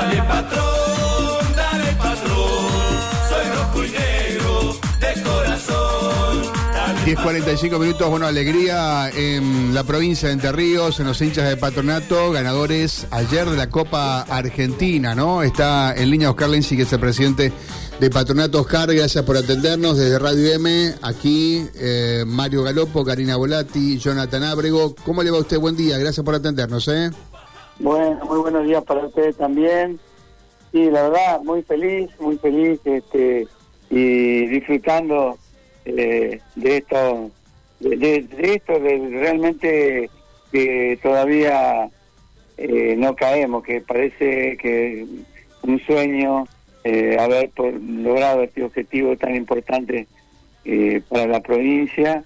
Dale patrón, dale patrón, soy rojo y negro de corazón. Dale 10.45 minutos, bueno, alegría en la provincia de Entre Ríos, en los hinchas de patronato, ganadores ayer de la Copa Argentina, ¿no? Está en línea Oscar Lenzi, que es el presidente de Patronato. Oscar, gracias por atendernos desde Radio M. Aquí eh, Mario Galopo, Karina Volati, Jonathan Ábrego. ¿Cómo le va a usted? Buen día, gracias por atendernos, ¿eh? Bueno, muy buenos días para ustedes también. Sí, la verdad, muy feliz, muy feliz este, y disfrutando eh, de esto, de, de- de esto, de realmente que todavía eh, no caemos, que parece que un sueño eh, haber por- logrado este objetivo tan importante eh, para la provincia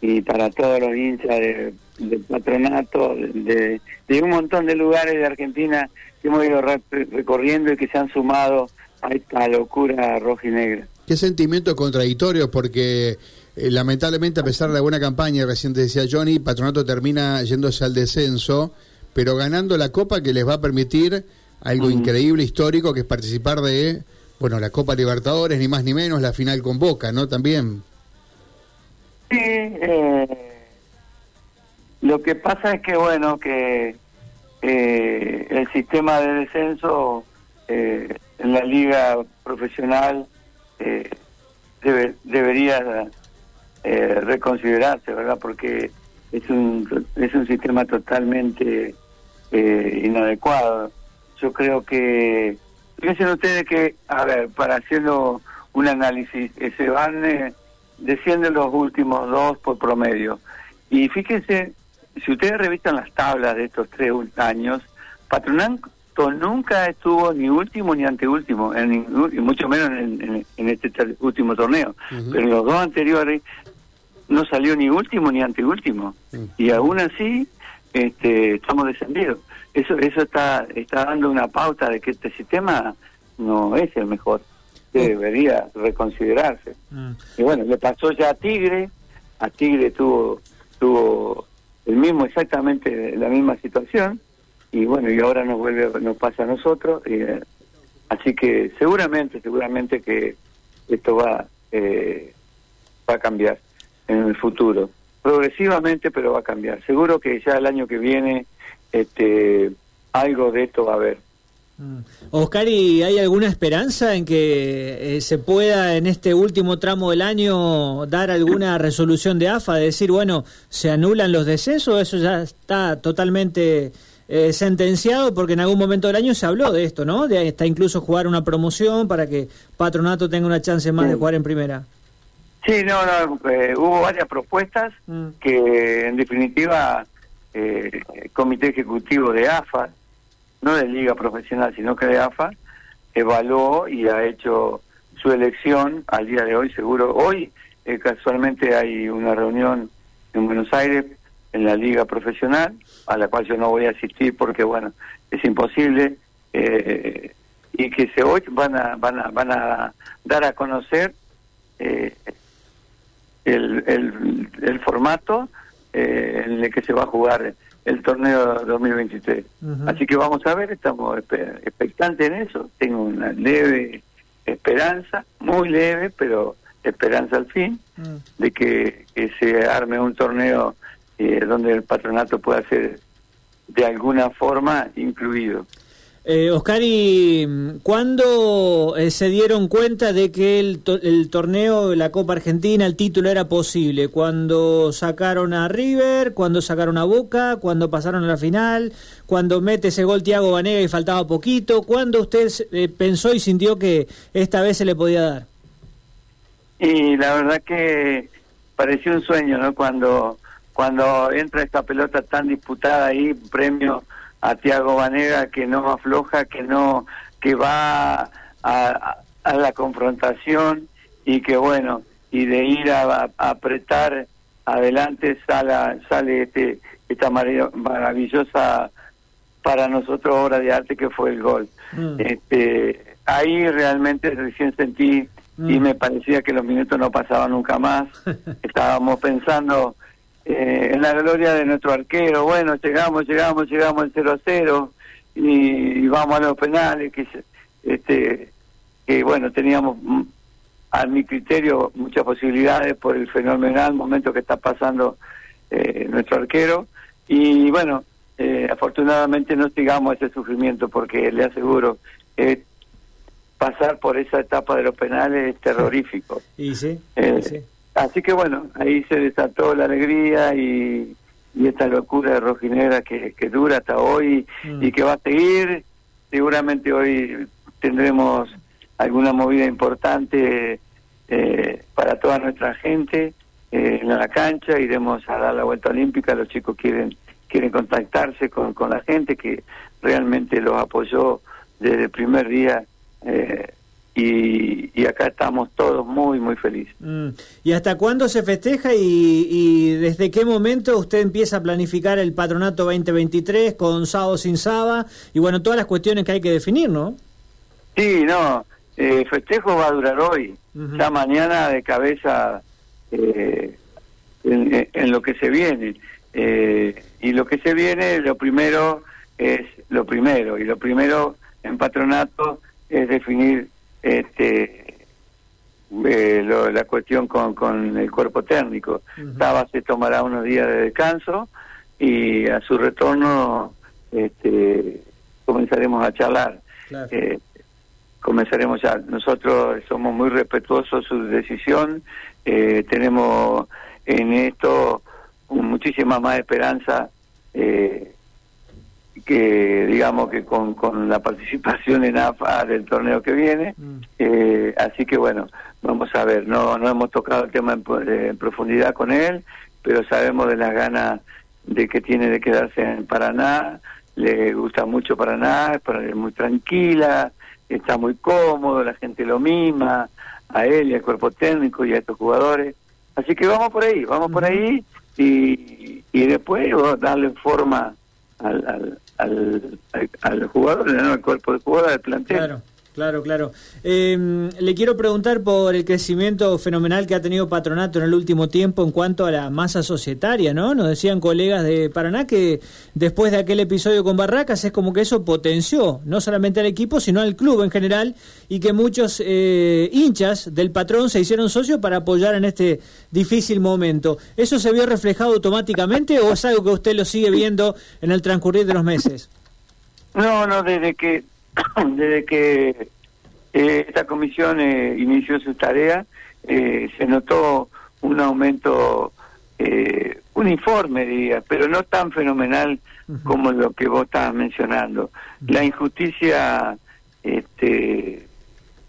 y para todos los hinchas de- del patronato, de, de un montón de lugares de Argentina que hemos ido re- recorriendo y que se han sumado a esta locura roja y negra. Qué sentimientos contradictorios, porque eh, lamentablemente, a pesar de la buena campaña, recién decía Johnny, Patronato termina yéndose al descenso, pero ganando la Copa que les va a permitir algo increíble, histórico, que es participar de, bueno, la Copa Libertadores, ni más ni menos, la final con Boca, ¿no? También. Sí, eh, lo que pasa es que, bueno, que eh, el sistema de descenso eh, en la liga profesional eh, debe- debería eh, reconsiderarse, ¿verdad? Porque es un, es un sistema totalmente eh, inadecuado. Yo creo que, fíjense ustedes que, a ver, para hacerlo un análisis, se van... descienden los últimos dos por promedio. Y fíjense, si ustedes revisan las tablas de estos tres años, Patronato nunca estuvo ni último ni anteúltimo, en y mucho menos en, en- en este último torneo. Pero en los dos anteriores no salió ni último ni anteúltimo. Y aún así este, estamos descendidos. Eso, eso está, está dando una pauta de que este sistema no es el mejor. Debería reconsiderarse. Y bueno, le pasó ya a Tigre, a Tigre tuvo tuvo el mismo exactamente la misma situación y bueno, y ahora nos vuelve nos pasa a nosotros y, eh, así que seguramente seguramente que esto va eh, va a cambiar en el futuro. Progresivamente, pero va a cambiar. Seguro que ya el año que viene este algo de esto va a haber. Mm. Oscar, ¿y hay alguna esperanza en que eh, se pueda en este último tramo del año dar alguna resolución de AFA, de decir, bueno, se anulan los descensos? Eso ya está totalmente eh, sentenciado porque en algún momento del año se habló de esto, ¿no? De hasta incluso jugar una promoción para que Patronato tenga una chance más de jugar en primera. Sí, no, no, eh, hubo varias propuestas Mm. que en definitiva eh, el Comité Ejecutivo de AFA, no de Liga Profesional, sino que de AFA, evaluó y ha hecho su elección al día de hoy, seguro. Hoy eh, casualmente hay una reunión en Buenos Aires en la Liga Profesional, a la cual yo no voy a asistir porque, bueno, es imposible, eh, y que se hoy van a, van a, van a dar a conocer eh, el, el, el formato eh, en el que se va a jugar el torneo 2023. Ujú. Así que vamos a ver, estamos expectantes en eso. Tengo una leve esperanza, muy leve, pero esperanza al fin, Mm. de que, que se arme un torneo eh, donde el patronato pueda ser de alguna forma incluido. Eh, Oscar, ¿y mm, cuándo eh, se dieron cuenta de que el, to- el torneo, la Copa Argentina, el título era posible? ¿Cuando sacaron a River? ¿Cuando sacaron a Boca? ¿Cuando pasaron a la final? ¿Cuando mete ese gol Tiago Banega y faltaba poquito? ¿Cuándo usted eh, pensó y sintió que esta vez se le podía dar? Y la verdad que pareció un sueño, ¿no? Cuando cuando entra esta pelota tan disputada ahí, premio a Tiago Vanega que no afloja, que no que va a, a- la confrontación y que bueno, y de ir a, a apretar adelante sale, sale este esta marav- maravillosa para nosotros obra de arte que fue el gol. Mm. Este, ahí realmente recién sentí y Mm. me parecía que los minutos no pasaban nunca más. Estábamos pensando eh, en la gloria de nuestro arquero. Bueno, llegamos, llegamos, llegamos al 0 a 0 y, y vamos a los penales, que, este, que bueno, teníamos mm, a mi criterio muchas posibilidades por el fenomenal momento que está pasando eh, nuestro arquero y bueno, eh, afortunadamente no sigamos ese sufrimiento porque le aseguro eh, pasar por esa etapa de los penales es terrorífico. Y sí, Eh, y sí. Así que bueno, ahí se desató la alegría y, y esta locura de Rojinegra que, que dura hasta hoy Mm. y que va a seguir. Seguramente hoy tendremos alguna movida importante eh, para toda nuestra gente eh, en la cancha. Iremos a dar la vuelta olímpica. Los chicos quieren quieren contactarse con, con la gente que realmente los apoyó desde el primer día. eh, y, y acá estamos todos muy, muy felices. Mm. ¿Y hasta cuándo se festeja y, y desde qué momento usted empieza a planificar el patronato 2023 con sábado sin sábado y bueno, todas las cuestiones que hay que definir, ¿no? Sí, no, eh, festejo va a durar hoy. Ujú. Ya mañana de cabeza eh, en, en lo que se viene. Eh, y lo que se viene, lo primero es lo primero. Y lo primero en patronato es definir este eh, lo- la cuestión con, con el cuerpo técnico. Saba se tomará unos días de descanso y a su retorno este, comenzaremos a charlar. Claro. Eh, comenzaremos ya. Nosotros somos muy respetuosos de su decisión, eh, tenemos en esto muchísima más esperanza eh, que digamos que con, con la participación en AFA del torneo que viene. Mm. Eh, así que bueno, vamos a ver, no, no hemos tocado el tema en, eh, en profundidad con él, pero sabemos de las ganas de que tiene de quedarse en Paraná, le gusta mucho Paraná, es muy tranquila, está muy cómodo, la gente lo mima, a él y al cuerpo técnico y a estos jugadores. Así que vamos por ahí, vamos por ahí y, y después darle forma al, al, al, al- jugador, ¿no? al cuerpo de jugador, al plantel. Claro, claro. Eh, le quiero preguntar por el crecimiento fenomenal que ha tenido Patronato en el último tiempo en cuanto a la masa societaria, ¿no? Nos decían colegas de Paraná que después de aquel episodio con Barracas es como que eso potenció no solamente al equipo, sino al club en general y que muchos eh, hinchas del patrón se hicieron socios para apoyar en este difícil momento. ¿Eso se vio reflejado automáticamente o es algo que usted lo sigue viendo en el transcurrir de los meses? No, no, desde que desde que eh, esta comisión eh, inició su tarea, eh, se notó un aumento eh, uniforme, diría, pero no tan fenomenal como lo que vos estabas mencionando. La injusticia este,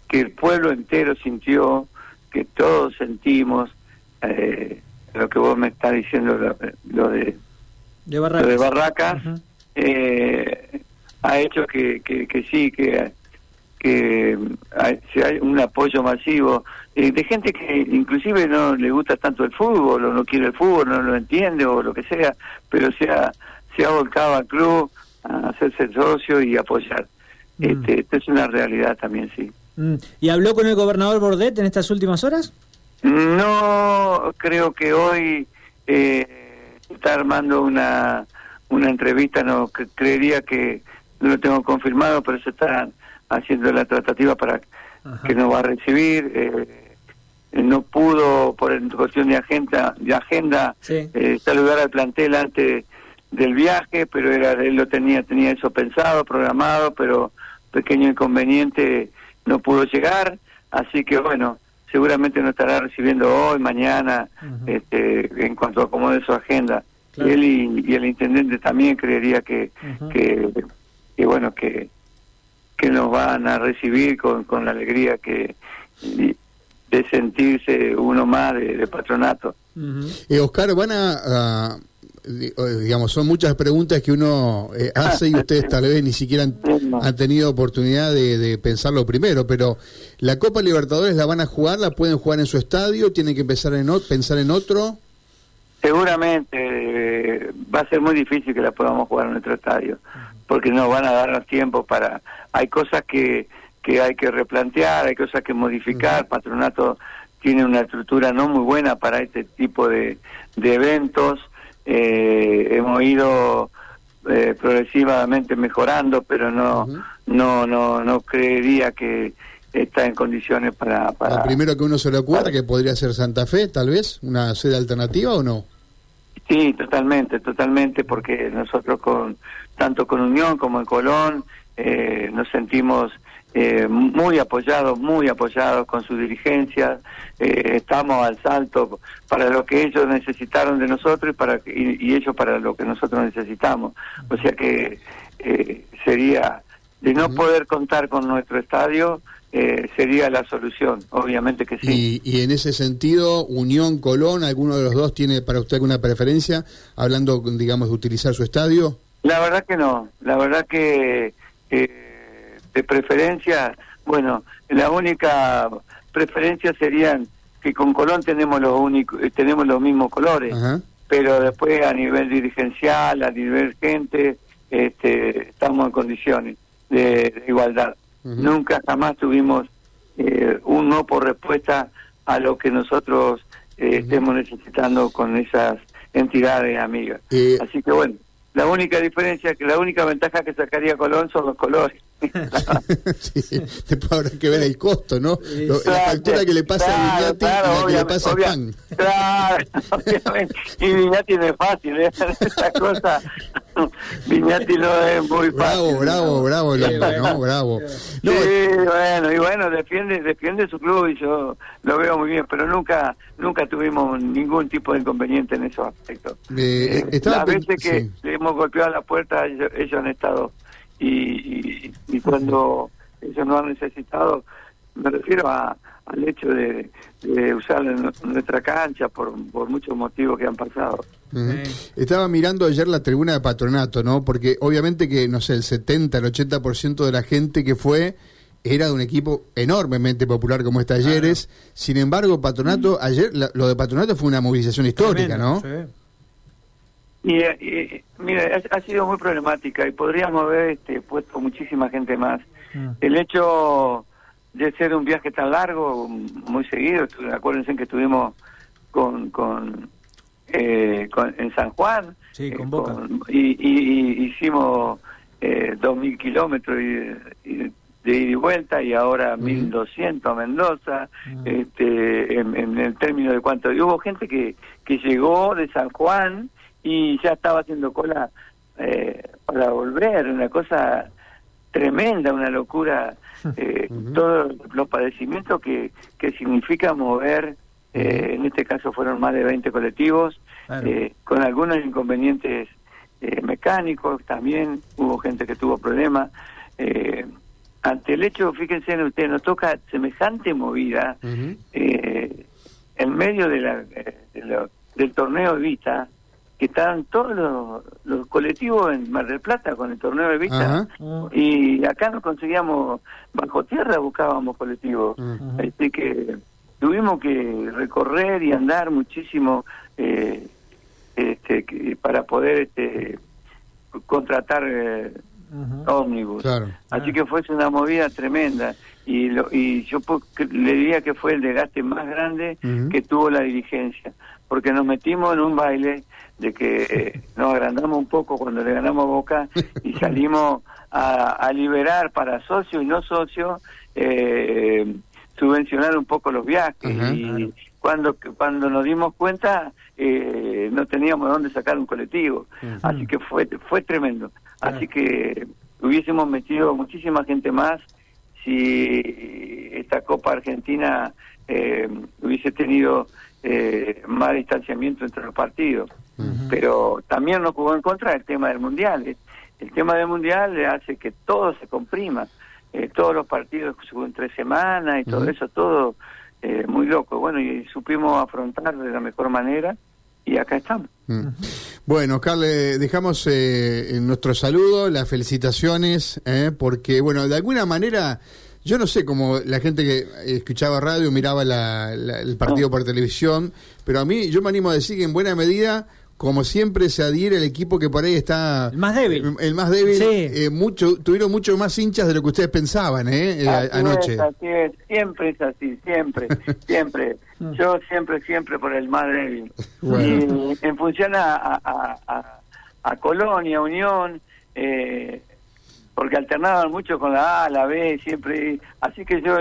que el pueblo entero sintió, que todos sentimos, lo que vos me estás diciendo, lo, lo de De Barracas. lo de Barracas eh, ha hecho que, que, que sí, que, que hay, se hay un apoyo masivo eh, de gente que inclusive no le gusta tanto el fútbol o no quiere el fútbol, no lo entiende o lo que sea, pero se ha, se ha volcado al club a hacerse socio y apoyar. Mm. Este, esto es una realidad también, sí. Mm. ¿Y habló con el gobernador Bordet en estas últimas horas? No creo que hoy eh, está armando una una entrevista, no cre- creería que no lo tengo confirmado, pero se está haciendo la tratativa para Ajá. que nos va a recibir. eh, no pudo por cuestión de agenda, de agenda Sí. eh, saludar al plantel antes del viaje, pero era él lo tenía tenía eso pensado, programado, pero pequeño inconveniente no pudo llegar, así que bueno, seguramente nos estará recibiendo hoy, mañana, este, en cuanto acomode su agenda. Claro. Él y, y el intendente también creería que, que, que bueno, que, que nos van a recibir con, con la alegría que y- de sentirse uno más de, de patronato. Ujú. Eh, Oscar, van a, digamos, son muchas preguntas que uno eh, hace y ustedes tal vez ni siquiera han, han tenido oportunidad de, de pensarlo primero, pero la Copa Libertadores la van a jugar, la pueden jugar en su estadio, tienen que empezar en o- pensar en otro. Seguramente eh, va a ser muy difícil que la podamos jugar en nuestro estadio, porque no van a darnos tiempo para... Hay cosas que, que hay que replantear, hay cosas que modificar, Patronato tiene una estructura no muy buena para este tipo de, de eventos, eh, hemos ido eh, progresivamente mejorando, pero no, no, no, no creería que está en condiciones para... para Lo primero que uno se le ocurre que podría ser Santa Fe, tal vez, una sede alternativa o no. Sí, totalmente, totalmente, porque nosotros con tanto con Unión como en Colón eh, nos sentimos eh, muy apoyados, muy apoyados con su dirigencia, eh, estamos al salto para lo que ellos necesitaron de nosotros y, para, y, ellos para lo que nosotros necesitamos. O sea que eh, sería de no poder contar con nuestro estadio, eh, sería la solución, obviamente que sí. Y, en ese sentido, Unión Colón, ¿alguno de los dos tiene para usted alguna preferencia, hablando, digamos, de utilizar su estadio? La verdad que no, la verdad que de preferencia, bueno, la única preferencia serían que con Colón tenemos los únicos, eh, tenemos los mismos colores, pero después a nivel dirigencial, a nivel gente, este, estamos en condiciones de igualdad. Nunca jamás tuvimos eh, un no por respuesta a lo que nosotros eh, estemos necesitando con esas entidades amigas. Eh, Así que bueno, la única diferencia, que la única ventaja que sacaría Colón son los colores. sí, después habrá que ver el costo, ¿no? la factura que le pasa a Viñati y la que le pasa a Pan. Claro, obviamente. Y Viñati no es fácil, ¿eh? esa cosa. Viñati no es muy fácil. Bravo, bravo, bravo, ¿no? Bravo. sí, bueno, y bueno, defiende, defiende su club y yo lo veo muy bien, pero nunca nunca tuvimos ningún tipo de inconveniente en esos aspectos. Eh, eh, las veces que le hemos golpeado la puerta, ellos, ellos han estado y, y, cuando ellos no han necesitado, me refiero a, al hecho de, usar nuestra cancha por, por muchos motivos que han pasado. Estaba mirando ayer la tribuna de patronato, ¿no? Porque obviamente que, no sé, el 70, el 80% de la gente que fue era de un equipo enormemente popular como es Talleres. Sin embargo, Patronato, ayer lo de Patronato fue una movilización histórica, ¿no? Y, y mira, ha, sido muy problemática y podríamos haber este, puesto muchísima gente más. Mm. El hecho de ser un viaje tan largo, muy seguido, acuérdense que estuvimos con, con, eh, en San Juan, sí, con eh, y, hicimos eh, dos mil kilómetros de ida y vuelta y ahora mil doscientos a Mendoza, este, en, en, el término de cuánto. Y hubo gente que, que llegó de San Juan y ya estaba haciendo cola eh, para volver, una cosa tremenda, una locura, eh, todos los padecimientos que, que significa mover, eh, en este caso fueron más de 20 colectivos, eh, con algunos inconvenientes mecánicos también, hubo gente que tuvo problemas. ante el hecho, fíjense en ustedes, nos toca semejante movida en medio de la, del torneo de Vista, que estaban todos los, colectivos en Mar del Plata con el torneo de vista. Y acá no conseguíamos bajo tierra buscábamos colectivos. Así que tuvimos que recorrer y andar muchísimo eh, este, para poder este, contratar eh, ómnibus. Así que fue una movida tremenda. Y, lo, y yo le diría que fue el desgaste más grande que tuvo la dirigencia porque nos metimos en un baile de que eh, nos agrandamos un poco cuando le ganamos a Boca y salimos a, liberar para socios y no socios, eh, subvencionar un poco los viajes. y cuando, cuando nos dimos cuenta, eh, no teníamos dónde sacar un colectivo. Así que fue, fue tremendo. Así que hubiésemos metido muchísima gente más si esta Copa Argentina hubiese tenido más distanciamiento entre los partidos pero también nos jugó en contra el tema del mundial. El tema del mundial le hace que todo se comprima, eh, todos los partidos en tres semanas y todo eso, todo eh, muy loco. Bueno, y supimos afrontar de la mejor manera y acá estamos. Bueno, Carle, dejamos eh, nuestro saludo, las felicitaciones, eh, porque, bueno, de alguna manera, yo no sé cómo la gente que escuchaba radio miraba el partido por televisión, pero a mí, yo me animo a decir que en buena medida como siempre se adhiere el equipo que por ahí está el más débil. El más débil eh, mucho tuvieron mucho más hinchas de lo que ustedes pensaban eh, eh anoche. así es. Siempre es así siempre siempre. Mm. yo siempre siempre por el más débil. Y en función a, a Colonia, Unión, eh, porque alternaban mucho con la A, la B, siempre. Así que yo,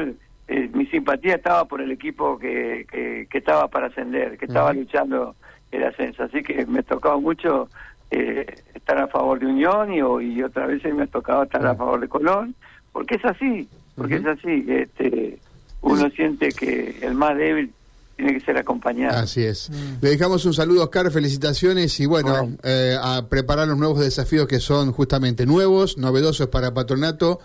eh, mi simpatía estaba por el equipo que, que, que estaba para ascender, que estaba luchando el ascenso. Así que me tocaba mucho eh, estar a favor de Unión y, y otras veces me ha tocado estar a favor de Colón, porque es así, porque es así. Este, uno siente que el más débil tiene que ser acompañado. Así es. Le dejamos un saludo, Oscar, felicitaciones y bueno, Bueno. eh, a preparar los nuevos desafíos que son justamente nuevos, novedosos para Patronato.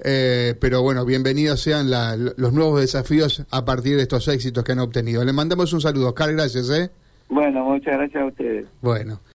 eh, pero bueno, bienvenidos sean la- los nuevos desafíos a partir de estos éxitos que han obtenido. Le mandamos un saludo, Oscar, gracias, ¿eh? Bueno, muchas gracias a ustedes. Bueno.